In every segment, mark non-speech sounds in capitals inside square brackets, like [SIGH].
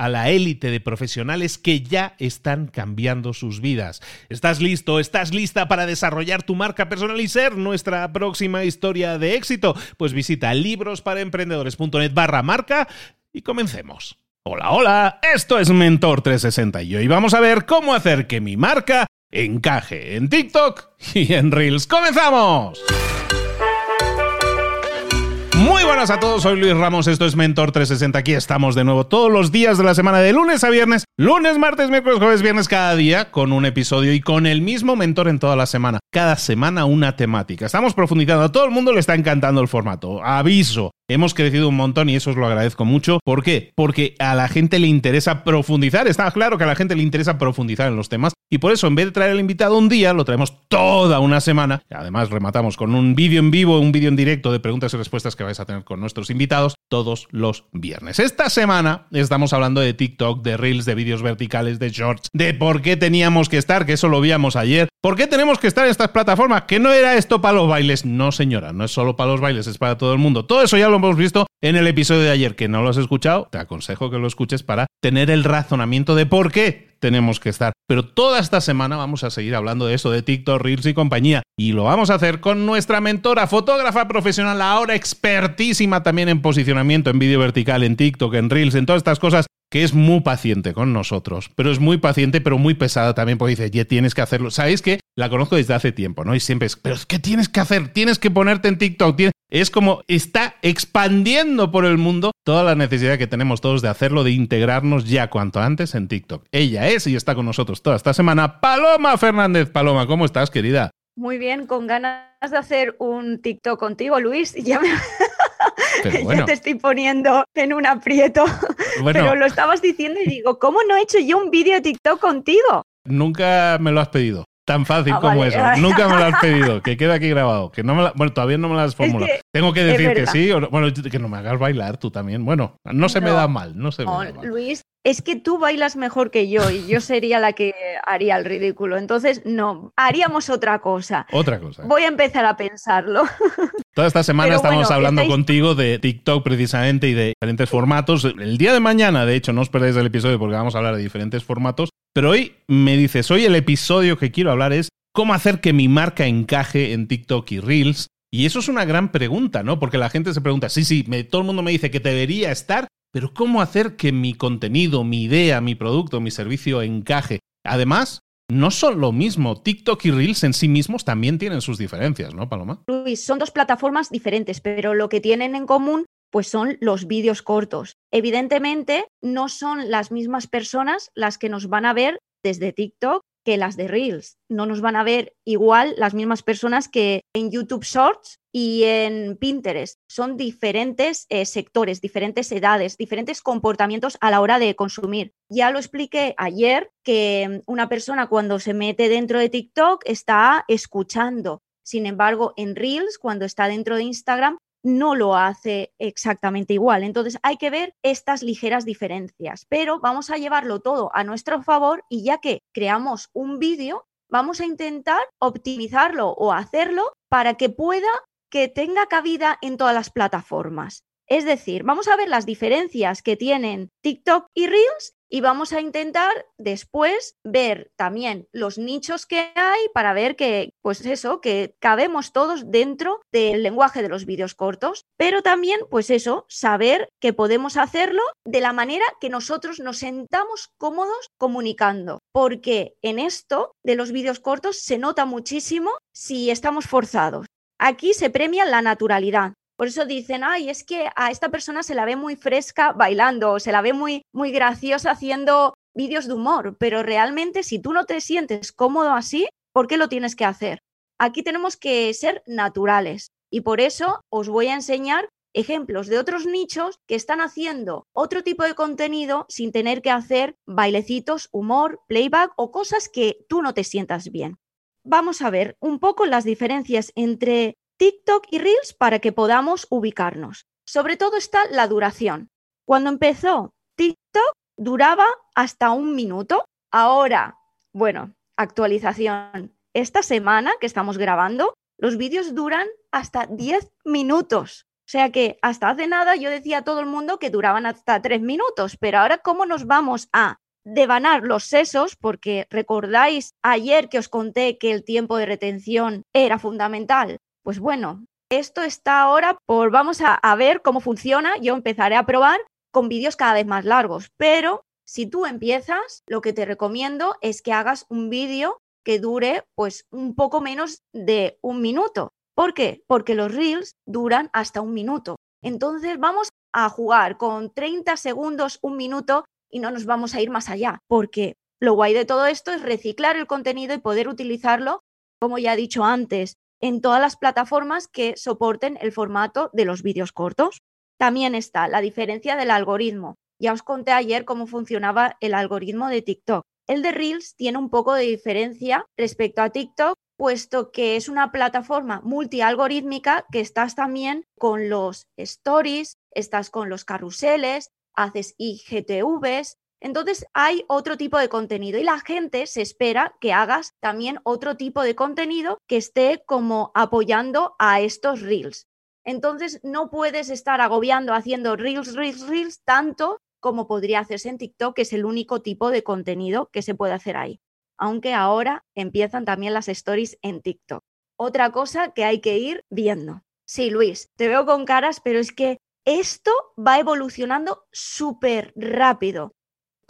a la élite de profesionales que ya están cambiando sus vidas. ¿Estás listo? ¿Estás lista para desarrollar tu marca personal y ser nuestra próxima historia de éxito? Pues visita librosparaemprendedores.net barra marca y comencemos. Hola, hola, esto es Mentor 360 y hoy vamos a ver cómo hacer que mi marca encaje en TikTok y en Reels. ¡Comenzamos! Muy buenas a todos, soy Luis Ramos, esto es Mentor 360, aquí estamos de nuevo todos los días de la semana, de lunes a viernes, lunes, martes, miércoles, jueves, viernes, cada día con un episodio y con el mismo mentor en toda la semana, cada semana una temática. Estamos profundizando, a todo el mundo le está encantando el formato, aviso, hemos crecido un montón y eso os lo agradezco mucho. ¿Por qué? Porque a la gente le interesa profundizar. Está claro que a la gente le interesa profundizar en los temas. Y por eso, en vez de traer al invitado un día, lo traemos toda una semana. Además, rematamos con un vídeo en vivo, un vídeo en directo de preguntas y respuestas que vais a tener con nuestros invitados todos los viernes. Esta semana estamos hablando de TikTok, de Reels, de vídeos verticales, de shorts, de por qué teníamos que estar, que eso lo víamos ayer. ¿Por qué tenemos que estar en estas plataformas? Que no era esto para los bailes. No, señora, no es solo para los bailes, es para todo el mundo. Todo eso ya lo hemos visto en el episodio de ayer. Que no lo has escuchado, te aconsejo que lo escuches para tener el razonamiento de por qué tenemos que estar. Pero toda esta semana vamos a seguir hablando de eso, de TikTok, Reels y compañía. Y lo vamos a hacer con nuestra mentora, fotógrafa profesional, ahora expertísima también en posicionamiento en vídeo vertical, en TikTok, en Reels, en todas estas cosas que es muy paciente con nosotros, pero es muy paciente, pero muy pesada también, porque dice, ya tienes que hacerlo. ¿Sabéis que La conozco desde hace tiempo, ¿no? Y siempre es, pero es que tienes que hacer, tienes que ponerte en TikTok. Es como está expandiendo por el mundo toda la necesidad que tenemos todos de hacerlo, de integrarnos ya cuanto antes en TikTok. Ella es y está con nosotros toda esta semana, Paloma Fernández. Paloma, ¿cómo estás, querida? Muy bien, con ganas de hacer un TikTok contigo, Luis. Ya me... [LAUGHS] [LAUGHS] ya te estoy poniendo en un aprieto. [LAUGHS] Pero lo estabas diciendo y digo, ¿cómo no he hecho yo un vídeo de TikTok contigo? Nunca me lo has pedido. Tan fácil ah, como eso. Nunca me lo has pedido. Que queda aquí grabado. Que no me bueno, todavía no me lo has formulado. Tengo que decir que sí. bueno, que no me hagas bailar tú también. Bueno, no se me da mal. No se me da mal. Luis, es que tú bailas mejor que yo y yo sería la que haría el ridículo. Entonces, no, haríamos otra cosa. Otra cosa. Voy a empezar a pensarlo. Toda esta semana estamos hablando contigo de TikTok precisamente y de diferentes formatos. El día de mañana, de hecho, no os perdáis el episodio porque vamos a hablar de diferentes formatos. Pero hoy me dices, hoy el episodio que quiero hablar es cómo hacer que mi marca encaje en TikTok y Reels. Y eso es una gran pregunta, ¿no? Porque la gente se pregunta, sí, sí, todo el mundo me dice que debería estar, pero ¿cómo hacer que mi contenido, mi idea, mi producto, mi servicio encaje? Además, no son lo mismo. TikTok y Reels en sí mismos también tienen sus diferencias, ¿no, Paloma? Luis, son dos plataformas diferentes, pero lo que tienen en común pues son los vídeos cortos. Evidentemente, no son las mismas personas las que nos van a ver desde TikTok que las de Reels. No nos van a ver igual las mismas personas que en YouTube Shorts y en Pinterest. Son diferentes eh, sectores, diferentes edades, diferentes comportamientos a la hora de consumir. Ya lo expliqué ayer que una persona cuando se mete dentro de TikTok está escuchando, Sin embargo, en Reels, cuando está dentro de Instagram, no lo hace exactamente igual. Entonces hay que ver estas ligeras diferencias, pero vamos a llevarlo todo a nuestro favor y ya que creamos un vídeo, vamos a intentar optimizarlo o hacerlo para que pueda que tenga cabida en todas las plataformas. Es decir, vamos a ver las diferencias que tienen TikTok y Reels y vamos a intentar después ver también los nichos que hay para ver que, pues eso, que cabemos todos dentro del lenguaje de los vídeos cortos, pero también, pues eso, saber que podemos hacerlo de la manera que nosotros nos sentamos cómodos comunicando, porque en esto de los vídeos cortos se nota muchísimo si estamos forzados. Aquí se premia la naturalidad. Por eso dicen, ay, es que a esta persona se la ve muy fresca bailando, o se la ve muy, muy graciosa haciendo vídeos de humor, pero realmente si tú no te sientes cómodo así, ¿por qué lo tienes que hacer? Aquí tenemos que ser naturales y por eso os voy a enseñar ejemplos de otros nichos que están haciendo otro tipo de contenido sin tener que hacer bailecitos, humor, playback o cosas que tú no te sientas bien. Vamos a ver un poco las diferencias entre TikTok y Reels para que podamos ubicarnos. Sobre todo está la duración. Cuando empezó TikTok duraba hasta un minuto. Ahora, bueno, actualización. Esta semana que estamos grabando, los vídeos duran hasta 10 minutos. O sea que hasta hace nada yo decía a todo el mundo que duraban hasta 3 minutos, pero ahora ¿cómo nos vamos a devanar los sesos? Porque recordáis ayer que os conté que el tiempo de retención era fundamental. Pues bueno, esto está ahora por, vamos a, ver cómo funciona. Yo empezaré a probar con vídeos cada vez más largos, pero si tú empiezas, lo que te recomiendo es que hagas un vídeo que dure pues un poco menos de un minuto. ¿Por qué? Porque los reels duran hasta un minuto. Entonces vamos a jugar con 30 segundos, un minuto y no nos vamos a ir más allá, porque lo guay de todo esto es reciclar el contenido y poder utilizarlo, como ya he dicho antes, en todas las plataformas que soporten el formato de los vídeos cortos. También está la diferencia del algoritmo. Ya os conté ayer cómo funcionaba el algoritmo de TikTok. El de Reels tiene un poco de diferencia respecto a TikTok, puesto que es una plataforma multialgorítmica que estás también con los stories, estás con los carruseles, haces IGTVs, entonces hay otro tipo de contenido y la gente se espera que hagas también otro tipo de contenido que esté como apoyando a estos reels. Entonces no puedes estar agobiando haciendo reels, reels, reels tanto como podría hacerse en TikTok, que es el único tipo de contenido que se puede hacer ahí. Aunque ahora empiezan también las stories en TikTok. Otra cosa que hay que ir viendo. Sí, Luis, te veo con caras, pero es que esto va evolucionando súper rápido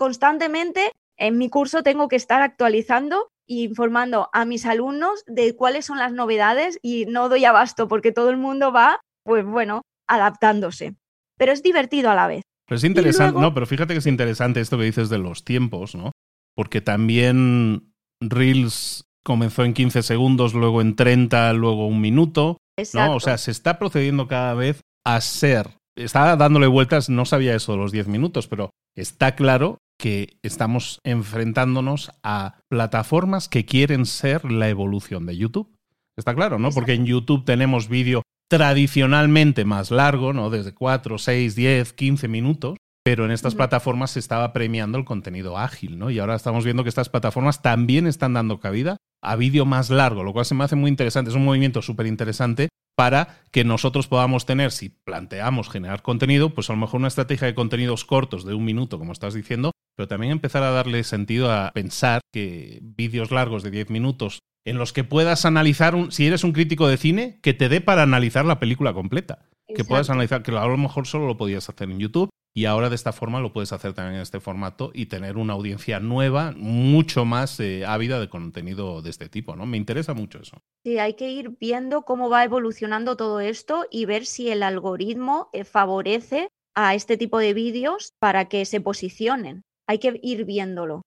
constantemente en mi curso tengo que estar actualizando e informando a mis alumnos de cuáles son las novedades y no doy abasto porque todo el mundo va, pues bueno, adaptándose. Pero es divertido a la vez. Pero es interesante, no, pero fíjate que es interesante esto que dices de los tiempos, ¿no? Porque también Reels comenzó en 15 segundos, luego en 30, luego un minuto, ¿no? O sea, se está procediendo cada vez a ser estaba dándole vueltas, no sabía eso de los 10 minutos, pero está claro que estamos enfrentándonos a plataformas que quieren ser la evolución de YouTube. Está claro, ¿no? Porque en YouTube tenemos vídeo tradicionalmente más largo, ¿no? Desde 4, 6, 10, 15 minutos, pero en estas plataformas se estaba premiando el contenido ágil, ¿no? Y ahora estamos viendo que estas plataformas también están dando cabida a vídeo más largo, lo cual se me hace muy interesante. Es un movimiento súper interesante para que nosotros podamos tener, si planteamos generar contenido, pues a lo mejor una estrategia de contenidos cortos de un minuto, como estás diciendo, pero también empezar a darle sentido a pensar que vídeos largos de 10 minutos en los que puedas analizar, un, si eres un crítico de cine, que te dé para analizar la película completa. Que puedas analizar, que a lo mejor solo lo podías hacer en YouTube y ahora de esta forma lo puedes hacer también en este formato y tener una audiencia nueva, mucho más eh, ávida de contenido de este tipo, ¿no? Me interesa mucho eso. Sí, hay que ir viendo cómo va evolucionando todo esto y ver si el algoritmo eh, favorece a este tipo de vídeos para que se posicionen. Hay que ir viéndolo.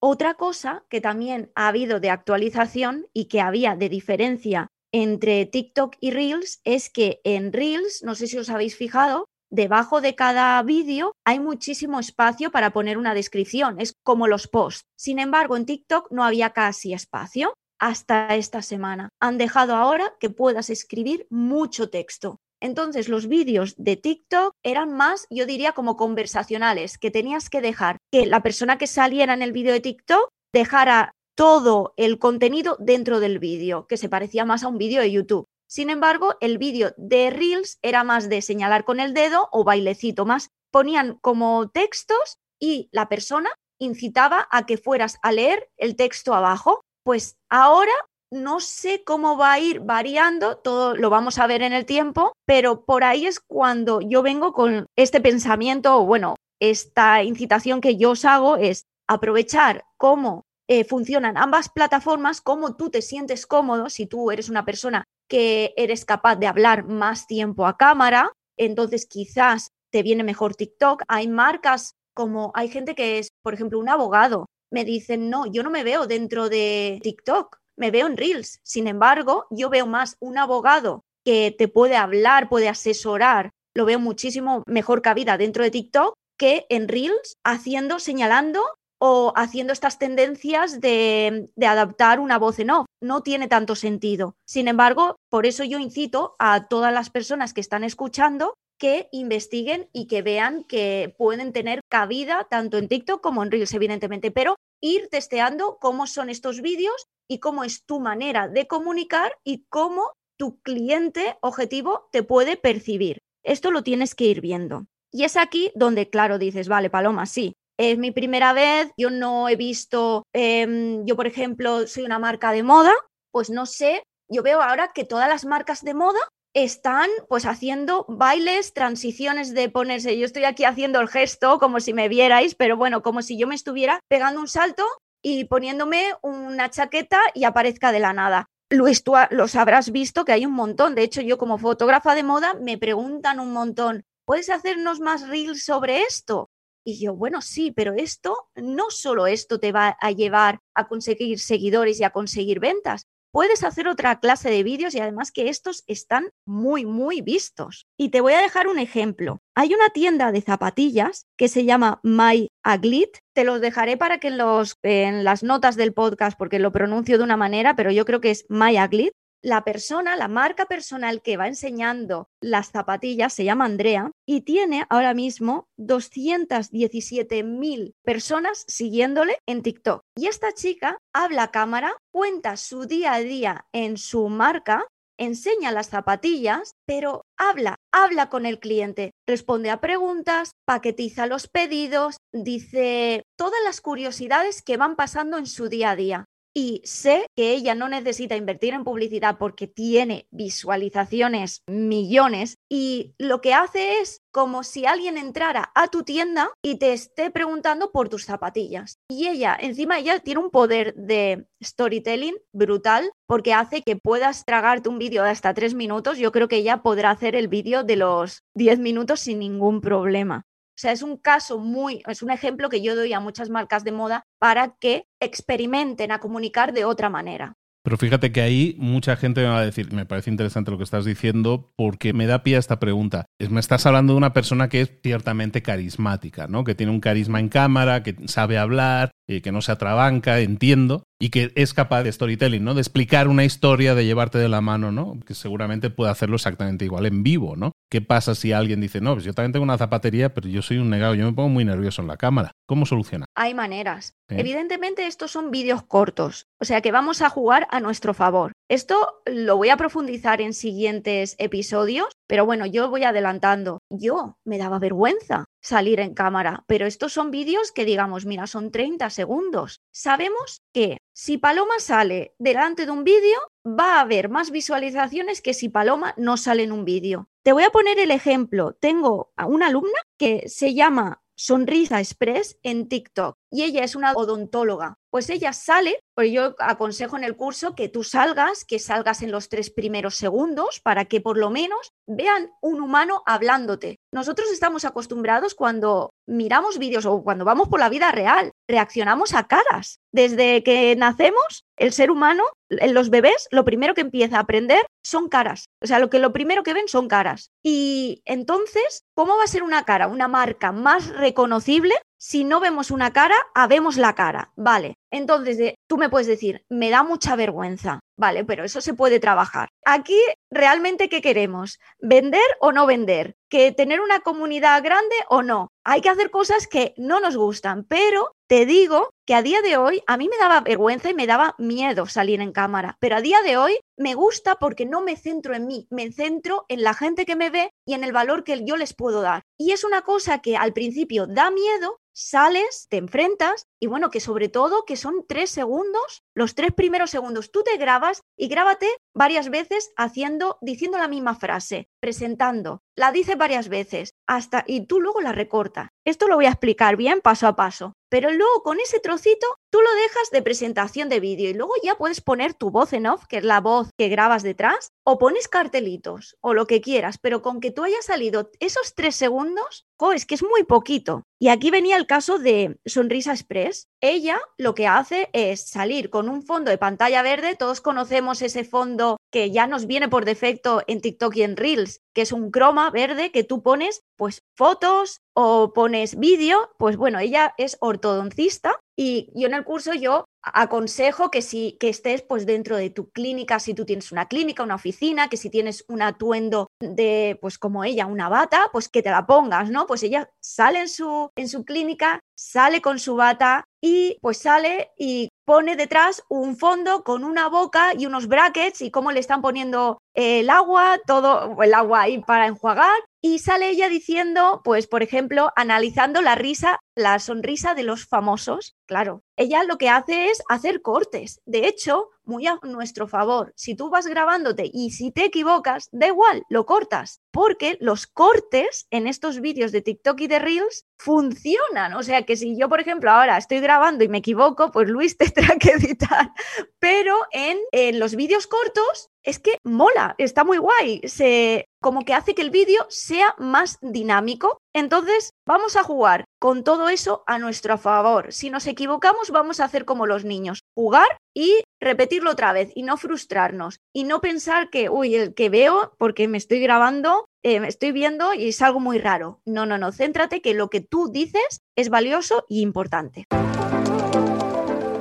Otra cosa que también ha habido de actualización y que había de diferencia entre TikTok y Reels es que en Reels, no sé si os habéis fijado, debajo de cada vídeo hay muchísimo espacio para poner una descripción, es como los posts. Sin embargo, en TikTok no había casi espacio. hasta esta semana. Han dejado ahora que puedas escribir mucho texto. Entonces los vídeos de TikTok eran más, yo diría, como conversacionales, que tenías que dejar que la persona que saliera en el vídeo de TikTok dejara todo el contenido dentro del vídeo, que se parecía más a un vídeo de YouTube. Sin embargo, el vídeo de Reels era más de señalar con el dedo o bailecito más. Ponían como textos y la persona incitaba a que fueras a leer el texto abajo. Pues ahora no sé cómo va a ir variando, todo lo vamos a ver en el tiempo, pero por ahí es cuando yo vengo con este pensamiento, o bueno, esta incitación que yo os hago es aprovechar cómo eh, funcionan ambas plataformas, cómo tú te sientes cómodo, si tú eres una persona que eres capaz de hablar más tiempo a cámara, entonces quizás te viene mejor TikTok. Hay marcas como, hay gente que es, por ejemplo, un abogado, me dicen, no, yo no me veo dentro de TikTok, me veo en Reels. Sin embargo, yo veo más un abogado que te puede hablar, puede asesorar, lo veo muchísimo mejor cabida dentro de TikTok que en Reels, haciendo, señalando o haciendo estas tendencias de, de, adaptar una voz en off. No tiene tanto sentido. Sin embargo, por eso yo incito a todas las personas que están escuchando que investiguen y que vean que pueden tener cabida tanto en TikTok como en Reels, evidentemente, pero ir testeando cómo son estos vídeos y cómo es tu manera de comunicar y cómo tu cliente objetivo te puede percibir. Esto lo tienes que ir viendo. Y es aquí donde, claro, dices, vale, Paloma, sí, es mi primera vez, yo no he visto, em, yo por ejemplo soy una marca de moda, pues no sé, yo veo ahora que todas las marcas de moda están pues haciendo bailes, transiciones de ponerse, yo estoy aquí haciendo el gesto como si me vierais, pero bueno, como si yo me estuviera pegando un salto y poniéndome una chaqueta y aparezca de la nada. Luis, tú los habrás visto que hay un montón. De hecho, yo como fotógrafa de moda me preguntan un montón, ¿puedes hacernos más reels sobre esto? Y yo, bueno, sí, pero esto, no solo esto te va a llevar a conseguir seguidores y a conseguir ventas. Puedes hacer otra clase de vídeos y además que estos están muy, muy vistos. Y te voy a dejar un ejemplo. Hay una tienda de zapatillas que se llama My Aglit. Te los dejaré para que en, los, en las notas del podcast, porque lo pronuncio de una manera, pero yo creo que es My Aglit la persona, la marca personal que va enseñando las zapatillas se llama Andrea y tiene ahora mismo 217.000 personas siguiéndole en TikTok. Y esta chica habla cámara, cuenta su día a día en su marca enseña las zapatillas, pero habla, habla con el cliente, responde a preguntas, paquetiza los pedidos, dice todas las curiosidades que van pasando en su día a día y sé que ella no necesita invertir en publicidad porque tiene visualizaciones millones y lo que hace es como si alguien entrara a tu tienda y te esté preguntando por tus zapatillas. Y ella, encima ella tiene un poder de storytelling brutal porque hace que puedas tragarte un vídeo de hasta tres minutos. Yo creo que ella podrá hacer el vídeo de los diez minutos sin ningún problema. O sea, es un caso muy, es un ejemplo que yo doy a muchas marcas de moda para que experimenten a comunicar de otra manera. Pero fíjate que ahí mucha gente me va a decir, me parece interesante lo que estás diciendo, porque me da pie a esta pregunta. Me estás hablando de una persona que es ciertamente carismática, ¿no? Que tiene un carisma en cámara, que sabe hablar, eh, que no se atrabanca, entiendo, y que es capaz de storytelling, ¿no? De explicar una historia, de llevarte de la mano, ¿no? Que seguramente puede hacerlo exactamente igual en vivo, ¿no? ¿Qué pasa si alguien dice, no, pues yo también tengo una zapatería, pero yo soy un negado, yo me pongo muy nervioso en la cámara? ¿Cómo soluciona? Hay maneras. Evidentemente estos son vídeos cortos, o sea que vamos a jugar a nuestro favor. Esto lo voy a profundizar en siguientes episodios, pero bueno, yo voy adelantando. Yo me daba vergüenza salir en cámara, pero estos son vídeos que digamos, mira, son 30 segundos. Sabemos que si Paloma sale delante de un vídeo, va a haber más visualizaciones que si Paloma no sale en un vídeo. Te voy a poner el ejemplo. Tengo a una alumna que se llama Sonrisa Express en TikTok y ella es una odontóloga. Pues ella sale, pues yo aconsejo en el curso que tú salgas, que salgas en los tres primeros segundos para que por lo menos vean un humano hablándote. Nosotros estamos acostumbrados cuando miramos vídeos o cuando vamos por la vida real, reaccionamos a caras. Desde que nacemos, el ser humano, en los bebés, lo primero que empieza a aprender son caras. O sea, lo que lo primero que ven son caras. Y entonces, ¿cómo va a ser una cara, una marca más reconocible si no vemos una cara, habemos la cara. Vale. Entonces, tú me puedes decir, me da mucha vergüenza. Vale, pero eso se puede trabajar. Aquí, ¿realmente qué queremos? ¿Vender o no vender? ¿Que tener una comunidad grande o no? Hay que hacer cosas que no nos gustan, pero te digo que a día de hoy a mí me daba vergüenza y me daba miedo salir en cámara, pero a día de hoy me gusta porque no me centro en mí, me centro en la gente que me ve y en el valor que yo les puedo dar. Y es una cosa que al principio da miedo, sales, te enfrentas y bueno, que sobre todo que son tres segundos, segundos los tres primeros segundos, tú te grabas y grábate varias veces haciendo, diciendo la misma frase, presentando, la dices varias veces, hasta y tú luego la recortas. Esto lo voy a explicar bien paso a paso. Pero luego con ese trocito tú lo dejas de presentación de vídeo y luego ya puedes poner tu voz en off, que es la voz que grabas detrás, o pones cartelitos o lo que quieras, pero con que tú hayas salido esos tres segundos, oh, es que es muy poquito. Y aquí venía el caso de Sonrisa Express. Ella lo que hace es salir un fondo de pantalla verde, todos conocemos ese fondo que ya nos viene por defecto en TikTok y en Reels, que es un croma verde que tú pones pues fotos o pones vídeo, pues bueno, ella es ortodoncista y yo en el curso yo aconsejo que si que estés pues dentro de tu clínica, si tú tienes una clínica, una oficina, que si tienes un atuendo de pues como ella, una bata, pues que te la pongas, ¿no? Pues ella sale en su en su clínica, sale con su bata y pues sale y pone detrás un fondo con una boca y unos brackets y cómo le están poniendo el agua, todo el agua ahí para enjuagar y sale ella diciendo, pues por ejemplo, analizando la risa, la sonrisa de los famosos. Claro, ella lo que hace es hacer cortes. De hecho, muy a nuestro favor, si tú vas grabándote y si te equivocas, da igual, lo cortas, porque los cortes en estos vídeos de TikTok y de Reels funcionan. O sea que si yo, por ejemplo, ahora estoy grabando y me equivoco, pues Luis [LAUGHS] tendrá que editar. Pero en, en los vídeos cortos es que mola, está muy guay, se como que hace que el vídeo sea más dinámico. Entonces, vamos a jugar con todo eso a nuestro favor. Si nos equivocamos, vamos a hacer como los niños, jugar y repetirlo otra vez y no frustrarnos y no pensar que, uy, el que veo porque me estoy grabando, eh, me estoy viendo y es algo muy raro. No, no, no, céntrate que lo que tú dices es valioso y importante.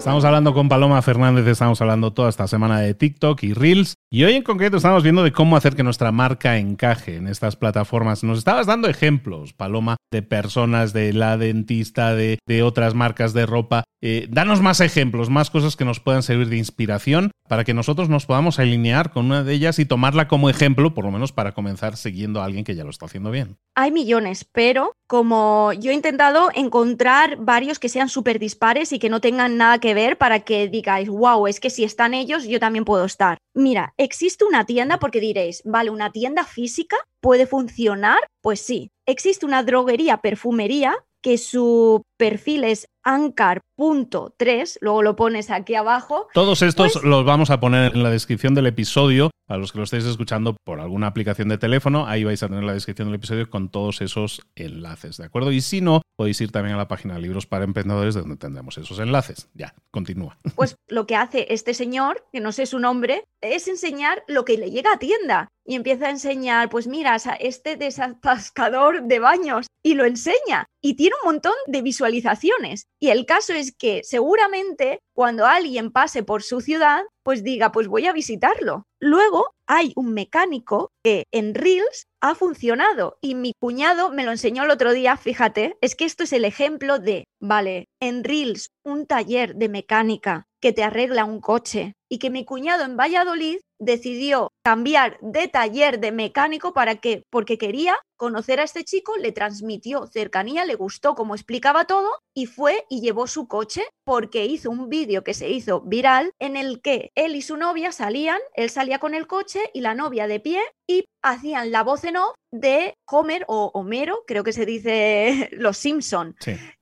Estamos hablando con Paloma Fernández, estamos hablando toda esta semana de TikTok y Reels. Y hoy en concreto estamos viendo de cómo hacer que nuestra marca encaje en estas plataformas. Nos estabas dando ejemplos, Paloma, de personas, de la dentista, de, otras marcas de ropa. Eh, danos más ejemplos, más cosas que nos puedan servir de inspiración para que nosotros nos podamos alinear con una de ellas y tomarla como ejemplo, por lo menos para comenzar siguiendo a alguien que ya lo está haciendo bien. Hay millones, pero como yo he intentado encontrar varios que sean súper dispares y que no tengan nada que ver para que digáis, wow, es que si están ellos, yo también puedo estar. Mira, existe una tienda porque diréis, vale, una tienda física puede funcionar. Pues sí, existe una droguería, perfumería que su perfil es ancar.3, luego lo pones aquí abajo. Todos estos pues los vamos a poner en la descripción del episodio, a los que lo estéis escuchando por alguna aplicación de teléfono, ahí vais a tener la descripción del episodio con todos esos enlaces, ¿de acuerdo? Y si no, podéis ir también a la página Libros para Emprendedores, donde tendremos esos enlaces. Ya, continúa. [LAUGHS] Pues lo que hace este señor, que no sé su nombre, es enseñar lo que le llega a tienda y empieza a enseñar, pues mira, este desatascador de baños y lo enseña y tiene un montón de visualizaciones. Y el caso es que seguramente cuando alguien pase por su ciudad, pues diga, pues voy a visitarlo. Luego hay un mecánico que en Reels ha funcionado y mi cuñado me lo enseñó el otro día, fíjate, es que esto es el ejemplo de, vale, en Reels un taller de mecánica que te arregla un coche y que mi cuñado en Valladolid decidió cambiar de taller de mecánico para que, porque quería conocer a este chico, le transmitió cercanía, le gustó como explicaba todo y fue y llevó su coche porque hizo un vídeo que se hizo viral en el que él y su novia salían, él salía con el coche y la novia de pie y hacían la voz en off de Homer o Homero, creo que se dice [LAUGHS] los Simpson.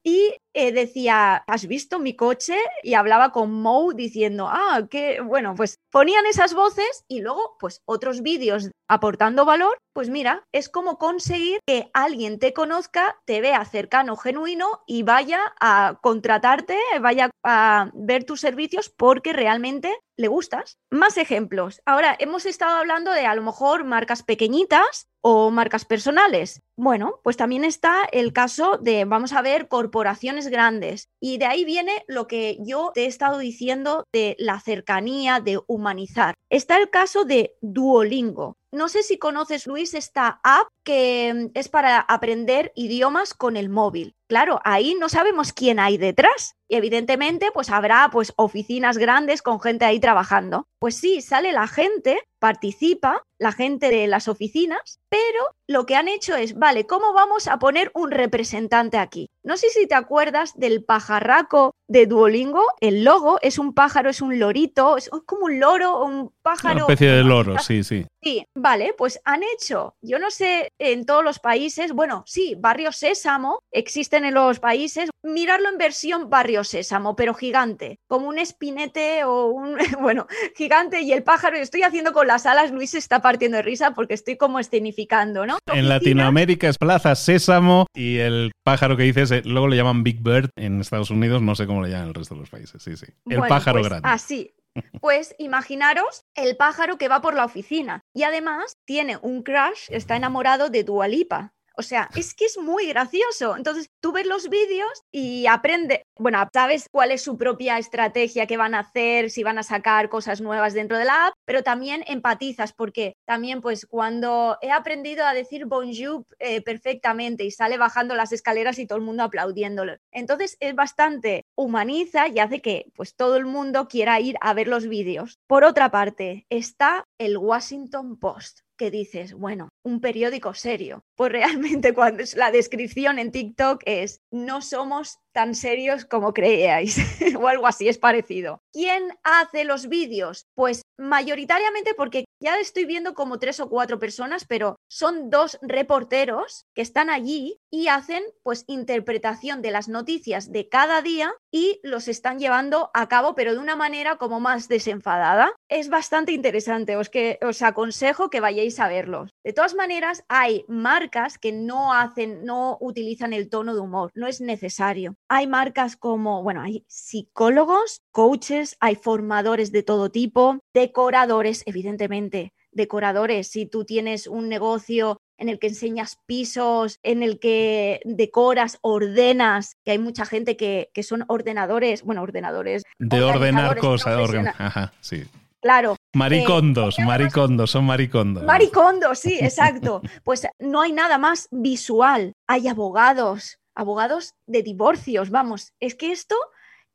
Y eh, decía, ¿has visto mi coche? Y hablaba con Moe diciendo, ah, que bueno, pues ponían esas voces y luego pues otros vídeos aportando valor, pues mira, es como conseguir que alguien te conozca, te vea cercano, genuino y vaya a contratarte, vaya a ver tus servicios porque realmente le gustas. Más ejemplos. Ahora, hemos estado hablando de a lo mejor marcas pequeñitas o marcas personales. Bueno, pues también está el caso de, vamos a ver, corporaciones grandes. Y de ahí viene lo que yo te he estado diciendo de la cercanía, de humanizar. Está el caso de Duolingo. No sé si conoces, Luis, esta app que mm, es para aprender idiomas con el móvil. Claro, ahí no sabemos quién hay detrás. Y evidentemente, pues habrá pues oficinas grandes con gente ahí trabajando. Pues sí, sale la gente, participa la gente de las oficinas, pero lo que han hecho es, vale, ¿cómo vamos a poner un representante aquí? No sé si te acuerdas del pajarraco de Duolingo. El logo es un pájaro, es un lorito, es como un loro, un pájaro. Una especie de loro, sí, sí. Sí, vale, pues han hecho, yo no sé en todos los países, bueno, sí, Barrio Sésamo existen en los países, mirarlo en versión Barrio Sésamo, pero gigante, como un espinete o un, [LAUGHS] bueno, gigante y el pájaro, estoy haciendo con las alas, Luis se está partiendo de risa porque estoy como escenificando, ¿no? En Latinoamérica es Plaza Sésamo y el pájaro que dices, eh, luego le llaman Big Bird en Estados Unidos, no sé cómo le llaman en el resto de los países, sí, sí. El pájaro pues grande. Así, pues imaginaros el pájaro que va por la oficina y además tiene un crush, está enamorado de Dualipa. O sea, es que es muy gracioso. Entonces, tú ves los vídeos y aprende, bueno, sabes cuál es su propia estrategia que van a hacer, si van a sacar cosas nuevas dentro de la app, pero también empatizas porque también pues cuando he aprendido a decir bonjour eh, perfectamente y sale bajando las escaleras y todo el mundo aplaudiéndolo. Entonces, es bastante humaniza y hace que pues todo el mundo quiera ir a ver los vídeos. Por otra parte, está el Washington Post que dices, bueno, un periódico serio. Pues realmente [LAUGHS] cuando la descripción en TikTok es, no somos tan serios como creíais [LAUGHS] o algo así es parecido. ¿Quién hace los vídeos? Pues mayoritariamente porque ya estoy viendo como tres o cuatro personas, pero son dos reporteros que están allí y hacen pues interpretación de las noticias de cada día y los están llevando a cabo, pero de una manera como más desenfadada. Es bastante interesante, os, que, os aconsejo que vayáis a verlos. De todas maneras, hay marcas que no hacen, no utilizan el tono de humor, no es necesario. Hay marcas como, bueno, hay psicólogos, coaches, hay formadores de todo tipo, decoradores, evidentemente, decoradores. Si tú tienes un negocio en el que enseñas pisos, en el que decoras, ordenas, que hay mucha gente que, son ordenadores, bueno, ordenadores. De ordenar cosas, Ajá, sí. Claro. Maricondos, eh, maricondos, son maricondos. Maricondos, sí, [LAUGHS] exacto. Pues no hay nada más visual. Hay abogados, abogados de divorcios, vamos, es que esto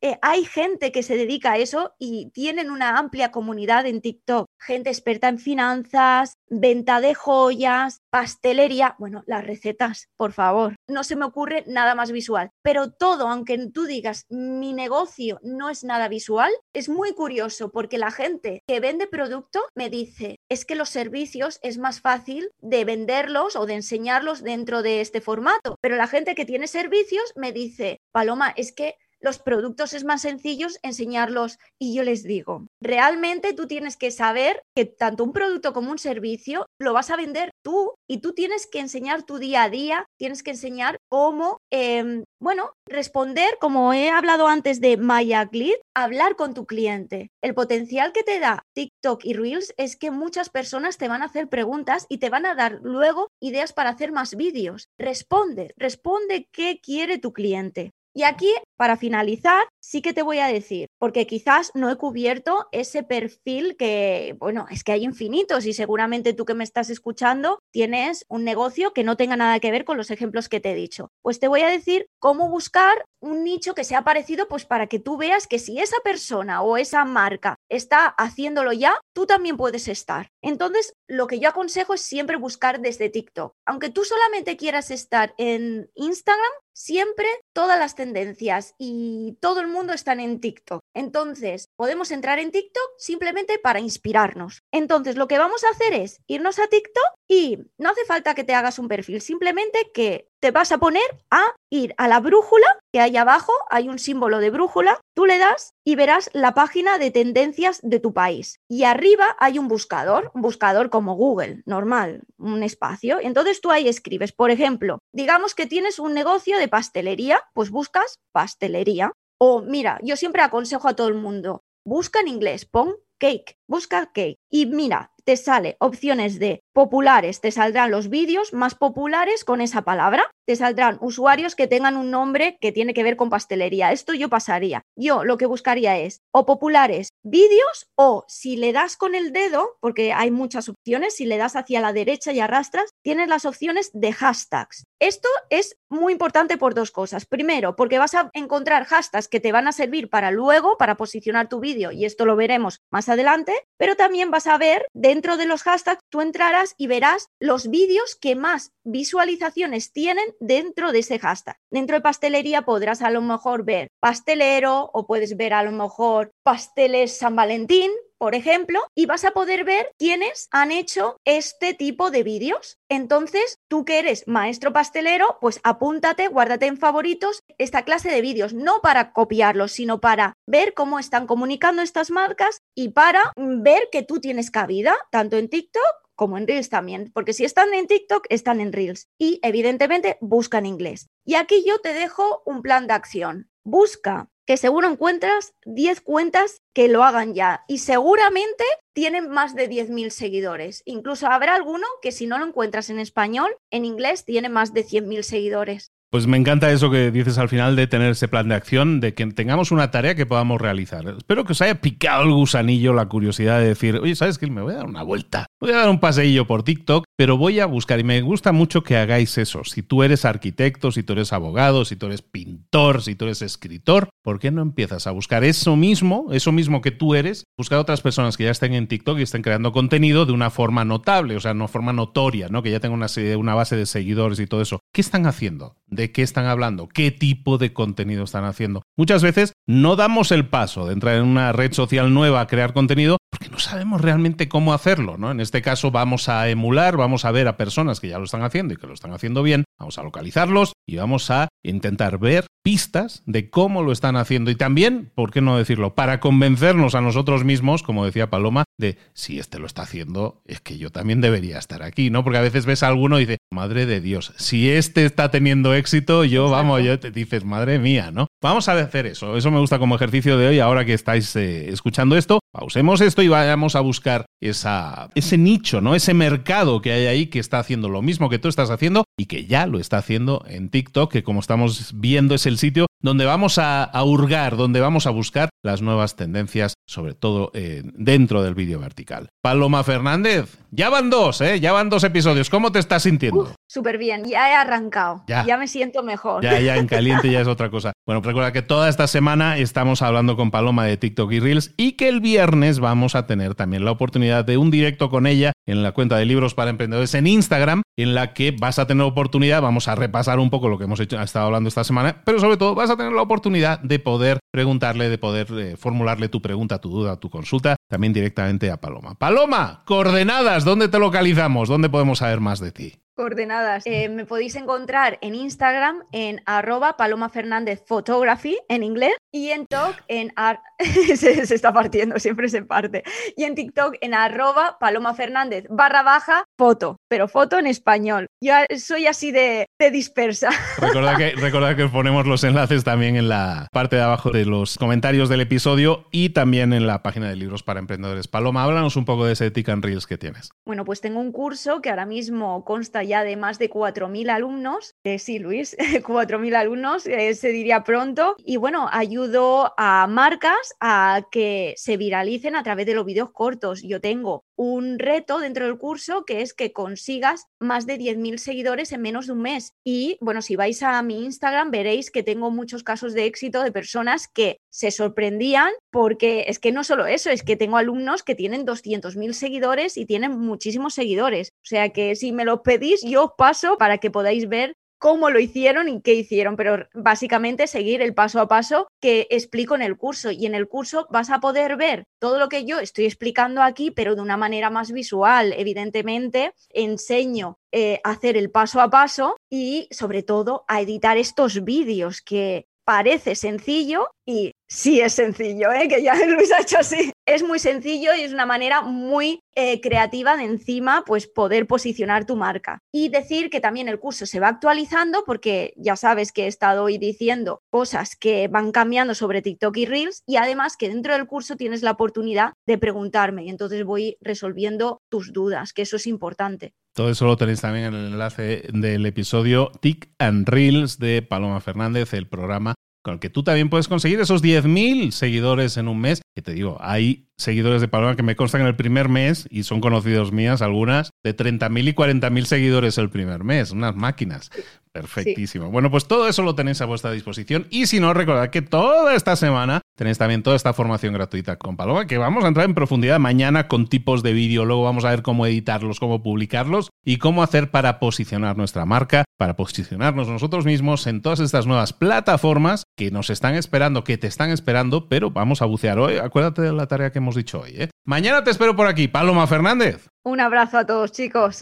eh, hay gente que se dedica a eso y tienen una amplia comunidad en TikTok. Gente experta en finanzas, venta de joyas, pastelería. Bueno, las recetas, por favor. No se me ocurre nada más visual. Pero todo, aunque tú digas mi negocio no es nada visual, es muy curioso porque la gente que vende producto me dice es que los servicios es más fácil de venderlos o de enseñarlos dentro de este formato. Pero la gente que tiene servicios me dice, Paloma, es que los productos es más sencillo enseñarlos y yo les digo, realmente tú tienes que saber que tanto un producto como un servicio lo vas a vender tú y tú tienes que enseñar tu día a día, tienes que enseñar cómo, em, bueno, responder, como he hablado antes de Maya Glid, hablar con tu cliente. El potencial que te da TikTok y Reels es que muchas personas te van a hacer preguntas y te van a dar luego ideas para hacer más vídeos. Responde, responde qué quiere tu cliente. Y aquí, para finalizar, sí que te voy a decir, porque quizás no he cubierto ese perfil que, bueno, es que hay infinitos y seguramente tú que me estás escuchando tienes un negocio que no tenga nada que ver con los ejemplos que te he dicho. Pues te voy a decir cómo buscar un nicho que sea parecido, pues para que tú veas que si esa persona o esa marca está haciéndolo ya, tú también puedes estar. Entonces, lo que yo aconsejo es siempre buscar desde TikTok. Aunque tú solamente quieras estar en Instagram, siempre todas las tendencias y todo el mundo están en TikTok. Entonces, podemos entrar en TikTok simplemente para inspirarnos. Entonces, lo que vamos a hacer es irnos a TikTok y no hace falta que te hagas un perfil, simplemente que te vas a poner a ir a la brújula, que hay abajo, hay un símbolo de brújula, tú le das y verás la página de tendencias de tu país. Y arriba hay un buscador, un buscador como Google, normal, un espacio. Entonces tú ahí escribes, por ejemplo, digamos que tienes un negocio de pastelería, pues buscas pastelería. O mira, yo siempre aconsejo a todo el mundo, busca en inglés, pon cake, busca cake. Y mira, te sale opciones de populares, te saldrán los vídeos más populares con esa palabra, te saldrán usuarios que tengan un nombre que tiene que ver con pastelería. Esto yo pasaría. Yo lo que buscaría es o populares vídeos o si le das con el dedo, porque hay muchas opciones, si le das hacia la derecha y arrastras, tienes las opciones de hashtags. Esto es muy importante por dos cosas. Primero, porque vas a encontrar hashtags que te van a servir para luego, para posicionar tu vídeo, y esto lo veremos más adelante, pero también vas a ver dentro de los hashtags, tú entrarás y verás los vídeos que más visualizaciones tienen dentro de ese hashtag. Dentro de pastelería podrás a lo mejor ver pastelero o puedes ver a lo mejor pasteles San Valentín, por ejemplo, y vas a poder ver quiénes han hecho este tipo de vídeos. Entonces, tú que eres maestro pastelero, pues apúntate, guárdate en favoritos esta clase de vídeos, no para copiarlos, sino para ver cómo están comunicando estas marcas y para ver que tú tienes cabida, tanto en TikTok como en Reels también, porque si están en TikTok, están en Reels y evidentemente buscan inglés. Y aquí yo te dejo un plan de acción. Busca que seguro encuentras 10 cuentas que lo hagan ya y seguramente tienen más de 10.000 seguidores. Incluso habrá alguno que si no lo encuentras en español, en inglés tiene más de 100.000 seguidores. Pues me encanta eso que dices al final de tener ese plan de acción, de que tengamos una tarea que podamos realizar. Espero que os haya picado el gusanillo, la curiosidad de decir, oye, ¿sabes qué? Me voy a dar una vuelta. Voy a dar un paseillo por TikTok, pero voy a buscar y me gusta mucho que hagáis eso. Si tú eres arquitecto, si tú eres abogado, si tú eres pintor, si tú eres escritor, ¿por qué no empiezas a buscar eso mismo, eso mismo que tú eres? Buscar otras personas que ya estén en TikTok y estén creando contenido de una forma notable, o sea, no forma notoria, ¿no? Que ya tengan una, una base de seguidores y todo eso. ¿Qué están haciendo? de qué están hablando, qué tipo de contenido están haciendo. Muchas veces no damos el paso de entrar en una red social nueva a crear contenido porque no sabemos realmente cómo hacerlo, ¿no? En este caso vamos a emular, vamos a ver a personas que ya lo están haciendo y que lo están haciendo bien, vamos a localizarlos y vamos a intentar ver pistas de cómo lo están haciendo y también, ¿por qué no decirlo? Para convencernos a nosotros mismos, como decía Paloma, de si este lo está haciendo, es que yo también debería estar aquí, ¿no? Porque a veces ves a alguno y dices, madre de Dios, si este está teniendo éxito, yo, vamos, yo te dices, madre mía, ¿no? Vamos a hacer eso, eso me gusta como ejercicio de hoy, ahora que estáis eh, escuchando esto, pausemos esto y vayamos a buscar esa, ese nicho, ¿no? Ese mercado que hay ahí que está haciendo lo mismo que tú estás haciendo y que ya lo está haciendo en TikTok, que como estamos viendo es el sitio donde vamos a, hurgar, donde vamos a buscar las nuevas tendencias, sobre todo eh, dentro del vídeo vertical. Paloma Fernández, ya van dos, ¿eh? Ya van dos episodios. ¿Cómo te estás sintiendo? Súper bien, ya he arrancado. Ya. ya. me siento mejor. Ya, ya en [LAUGHS] caliente ya es otra cosa. Bueno, recuerda que toda esta semana estamos hablando con Paloma de TikTok y Reels y que el viernes vamos a tener también la oportunidad de un directo con ella en la cuenta de libros para emprendedores en Instagram, en la que vas a tener oportunidad, vamos a repasar un poco lo que hemos hecho, estado hablando esta semana, pero sobre todo vas a tener la oportunidad de poder preguntarle, de poder eh, formularle tu pregunta, tu duda, tu consulta, también directamente a Paloma. Paloma, coordenadas, ¿dónde te localizamos? ¿Dónde podemos saber más de ti? Coordenadas. Eh, me podéis encontrar en Instagram en arroba Paloma Fernández Photography en inglés y en TikTok en [LAUGHS] se, está partiendo, siempre se parte. Y en TikTok en arroba Paloma Fernández barra baja foto, pero foto en español. Yo soy así de, dispersa. [LAUGHS] Recordad que, que os ponemos los enlaces también en la parte de abajo de los comentarios del episodio y también en la página de libros para emprendedores. Paloma, háblanos un poco de ese Tick and Reels que tienes. Bueno, pues tengo un curso que ahora mismo consta ya de más de 4.000 alumnos. Eh, sí, Luis, [LAUGHS] 4.000 alumnos, eh, se diría pronto. Y bueno, ayudo a marcas a que se viralicen a través de los vídeos cortos. Yo tengo un reto dentro del curso que es que consigas más de 10.000 seguidores en menos de un mes. Y bueno, si vais a mi Instagram veréis que tengo muchos casos de éxito de personas que se sorprendían porque es que no solo eso, es que tengo alumnos que tienen 200.000 seguidores y tienen muchísimos seguidores. O sea que si me lo pedís, yo os paso para que podáis ver cómo lo hicieron y qué hicieron, pero básicamente seguir el paso a paso que explico en el curso. Y en el curso vas a poder ver todo lo que yo estoy explicando aquí, pero de una manera más visual. Evidentemente, enseño eh, a hacer el paso a paso y sobre todo a editar estos vídeos que parece sencillo y sí es sencillo, ¿eh? que ya [LAUGHS] Luis ha hecho así. Es muy sencillo y es una manera muy eh, creativa de encima pues poder posicionar tu marca. Y decir que también el curso se va actualizando porque ya sabes que he estado hoy diciendo cosas que van cambiando sobre TikTok y Reels y además que dentro del curso tienes la oportunidad de preguntarme y entonces voy resolviendo tus dudas, que eso es importante. Todo eso lo tenéis también en el enlace del episodio Tic and Reels de Paloma Fernández, el programa con el que tú también puedes conseguir esos 10.000 seguidores en un mes. Que te digo, hay seguidores de Paloma que me constan en el primer mes y son conocidos mías, algunas, de 30.000 y 40.000 seguidores el primer mes, unas máquinas. Perfectísimo. Bueno, pues todo eso lo tenéis a vuestra disposición y si no, recordad que toda esta semana tenéis también toda esta formación gratuita con Paloma, que vamos a entrar en profundidad mañana con tipos de vídeo, luego vamos a ver cómo editarlos, cómo publicarlos y cómo hacer para posicionar nuestra marca, para posicionarnos nosotros mismos en todas estas nuevas plataformas que nos están esperando, que te están esperando, pero vamos a bucear hoy. Acuérdate de la tarea que hemos dicho hoy. ¿eh? Mañana te espero por aquí, Paloma Fernández. Un abrazo a todos, chicos.